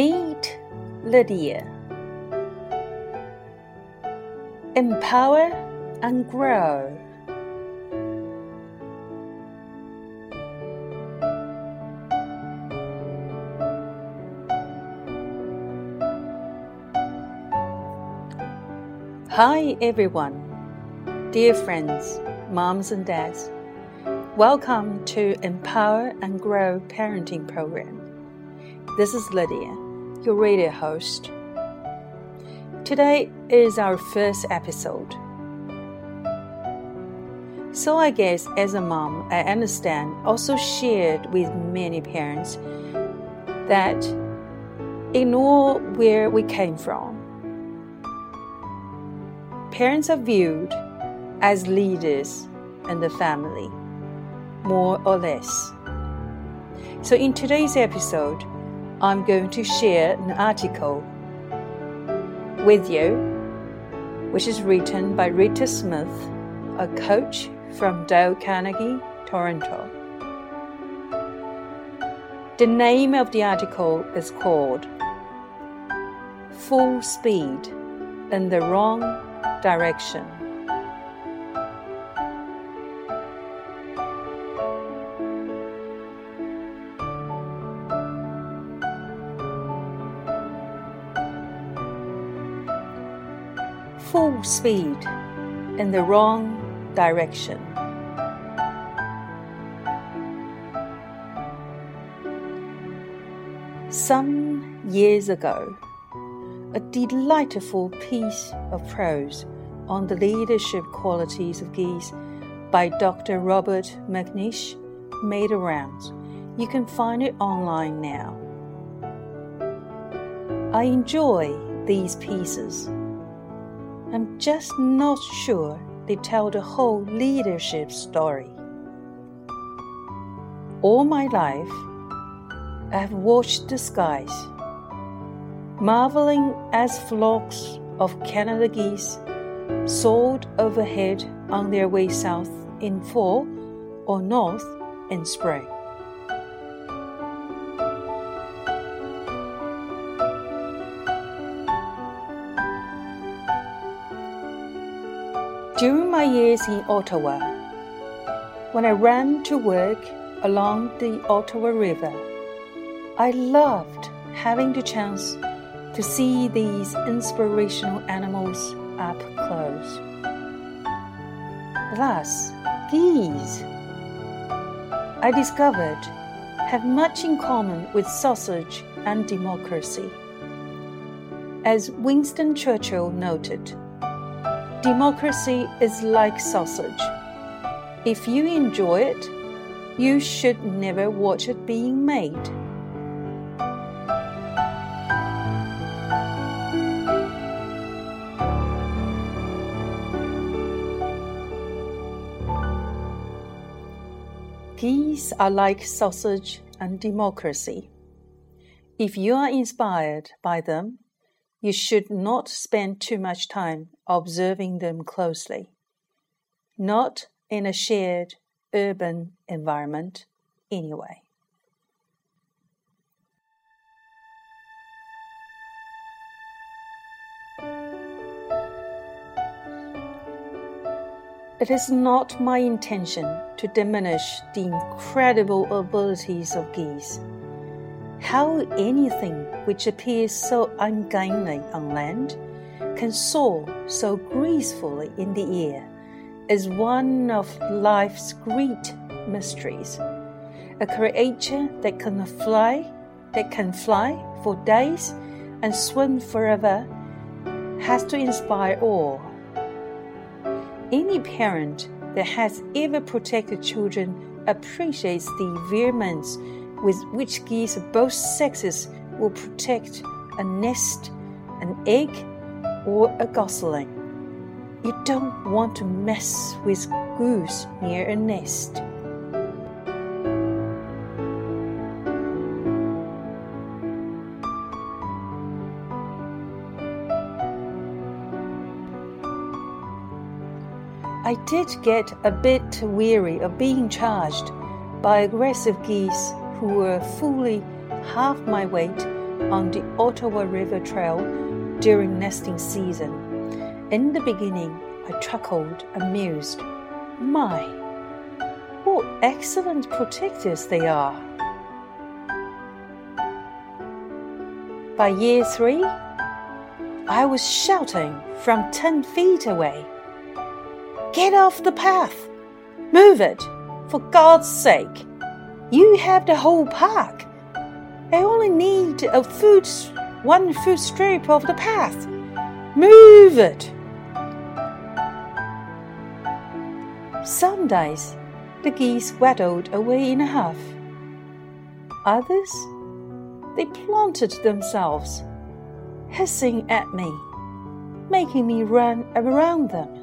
Meet Lydia. Empower and grow. Hi everyone, dear friends, moms and dads. Welcome to Empower and Grow Parenting Program. This is Lydia, your radio host. Today is our first episode. So, I guess as a mom, I understand, also shared with many parents, that ignore where we came from. Parents are viewed as leaders in the family, more or less. So, in today's episode, I'm going to share an article with you, which is written by Rita Smith, a coach from Dale Carnegie, Toronto. The name of the article is called Full Speed in the Wrong Direction. Speed in the wrong direction. Some years ago, a delightful piece of prose on the leadership qualities of geese by Dr. Robert McNeish made a rounds. You can find it online now. I enjoy these pieces I'm just not sure they tell the whole leadership story. All my life, I have watched the skies, marveling as flocks of Canada geese soared overhead on their way south in fall or north in spring. During my years in Ottawa, when I ran to work along the Ottawa River, I loved having the chance to see these inspirational animals up close. Thus, geese, I discovered, have much in common with sausage and democracy. As Winston Churchill noted, Democracy is like sausage. If you enjoy it, you should never watch it being made. Geese are like sausage and democracy. If you are inspired by them, you should not spend too much time observing them closely. Not in a shared urban environment, anyway. It is not my intention to diminish the incredible abilities of geese how anything which appears so ungainly on land can soar so gracefully in the air is one of life's great mysteries. A creature that can fly, that can fly for days and swim forever, has to inspire awe. Any parent that has ever protected children appreciates the vehemence with which geese of both sexes will protect a nest, an egg, or a gosling. You don't want to mess with goose near a nest. I did get a bit weary of being charged by aggressive geese who were fully half my weight on the Ottawa River Trail during nesting season. In the beginning, I chuckled, amused. My, what excellent protectors they are! By year three, I was shouting from ten feet away. Get off the path! Move it, for God's sake! You have the whole park. I only need a foot, one foot strip of the path. Move it. Some days, the geese waddled away in a huff. Others, they planted themselves, hissing at me, making me run around them.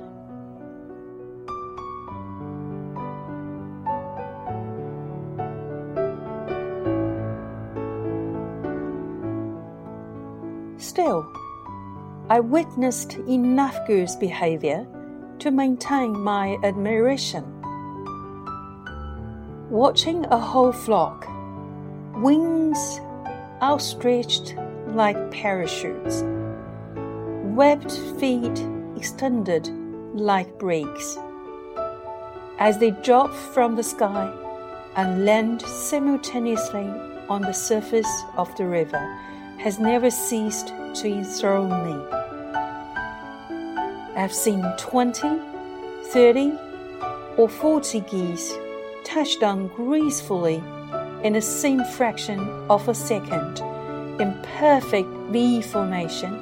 Still, I witnessed enough goose behavior to maintain my admiration. Watching a whole flock, wings outstretched like parachutes, webbed feet extended like brakes, as they drop from the sky and land simultaneously on the surface of the river has never ceased to enthrall me. I've seen 20, 30, or 40 geese touch down gracefully in the same fraction of a second in perfect V formation,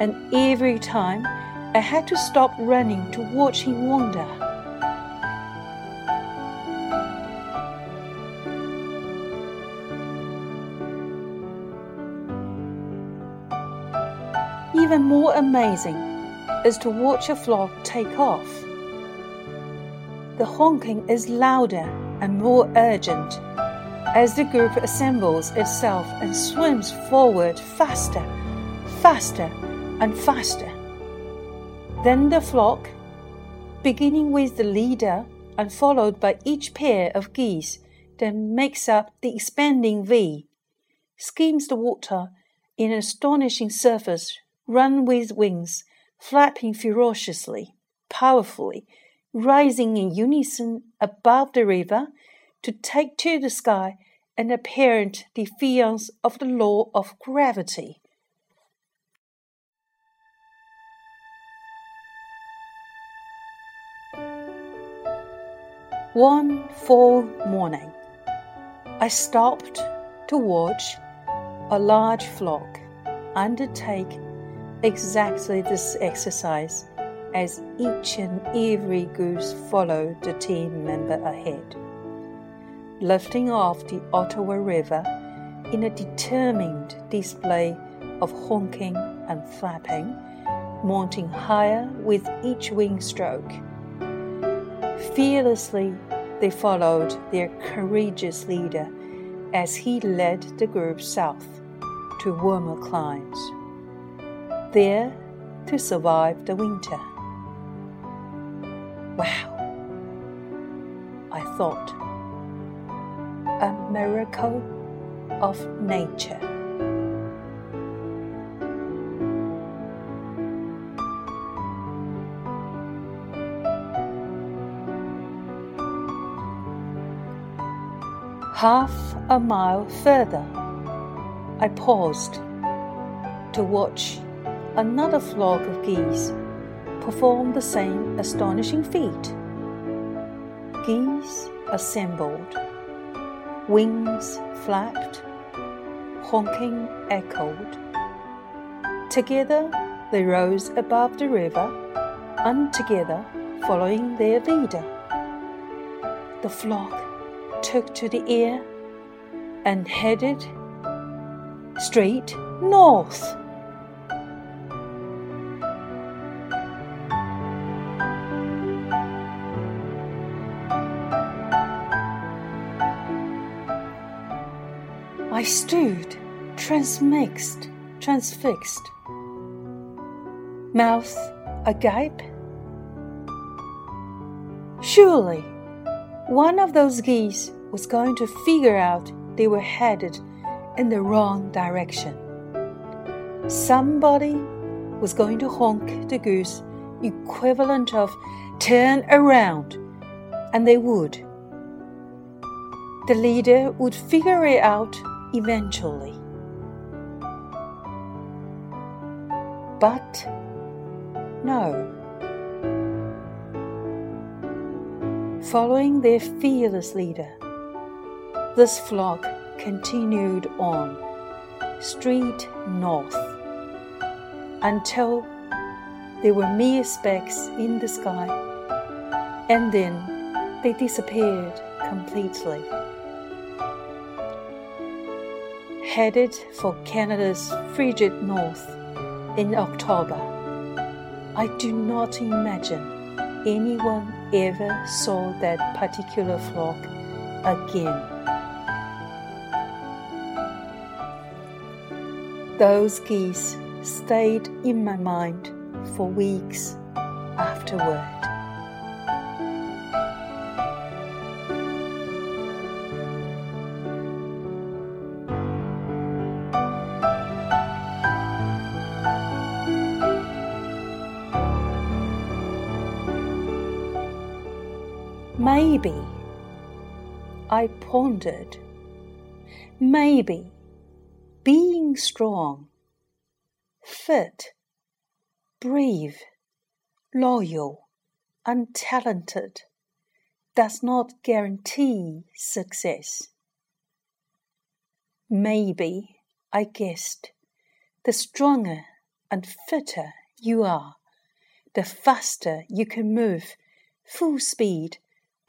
and every time I had to stop running to watch him wander. Even more amazing is to watch a flock take off. The honking is louder and more urgent as the group assembles itself and swims forward faster, faster, and faster. Then the flock, beginning with the leader and followed by each pair of geese, then makes up the expanding V, skims the water in an astonishing surface run with wings, flapping ferociously, powerfully, rising in unison above the river to take to the sky an apparent defiance of the law of gravity. One fall morning, I stopped to watch a large flock undertake exactly this exercise as each and every goose followed the team member ahead, lifting off the Ottawa River in a determined display of honking and flapping, mounting higher with each wing stroke. Fearlessly, they followed their courageous leader as he led the group south to warmer climes there to survive the winter. Wow, I thought, a miracle of nature. Half a mile further, I paused to watch another flock of geese performed the same astonishing feat. Geese assembled, wings flapped, honking echoed. Together they rose above the river, and together following their leader. The flock took to the air and headed straight north. I stood, transmixed, transfixed, mouth agape. Surely, one of those geese was going to figure out they were headed in the wrong direction. somebody was going to honk the goose equivalent of turn around, and they would. The leader would figure it out eventually. But no. Following their fearless leader, this flock continued on, straight north, until they were mere specks in the sky, and then they disappeared completely. Headed for Canada's frigid north in October, I do not imagine anyone ever saw that particular flock again. Those geese stayed in my mind for weeks afterward. Maybe, I pondered, maybe being strong, fit, brave, loyal, and talented does not guarantee success. Maybe, I guessed, the stronger and fitter you are, the faster you can move full speed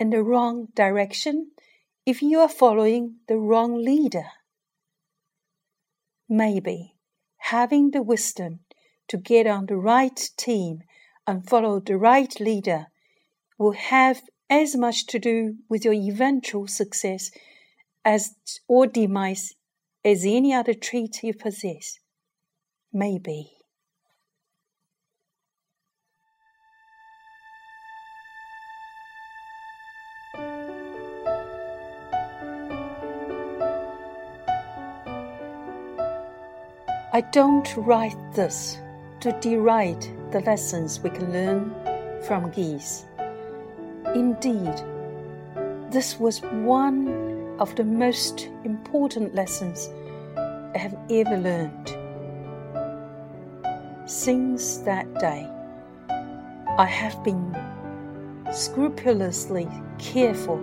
in the wrong direction if you are following the wrong leader. Maybe having the wisdom to get on the right team and follow the right leader will have as much to do with your eventual success as or demise as any other trait you possess. Maybe. I don't write this to deride the lessons we can learn from geese. Indeed, this was one of the most important lessons I have ever learned. Since that day, I have been scrupulously careful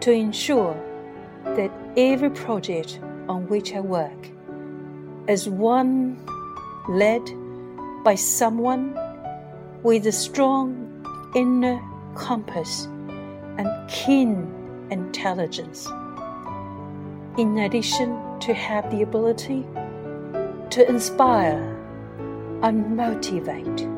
to ensure that every project on which I work is one led by someone with a strong inner compass and keen intelligence. In addition to have the ability to inspire and motivate.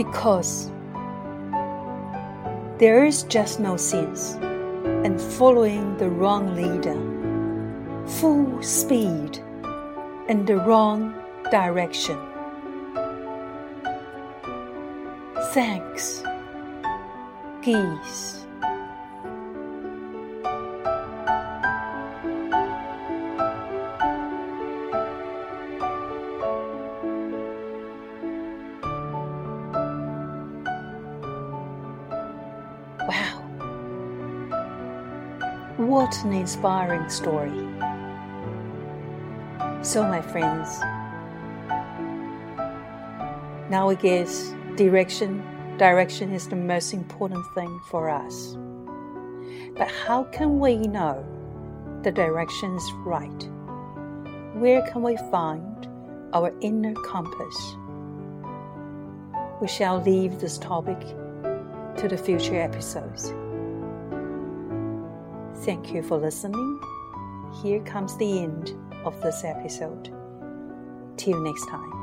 Because there is just no sense in following the wrong leader, full speed in the wrong direction. Thanks, geese. What an inspiring story. So, my friends, now I guess direction, direction is the most important thing for us. But how can we know the direction is right? Where can we find our inner compass? We shall leave this topic to the future episodes. Thank you for listening. Here comes the end of this episode. Till next time.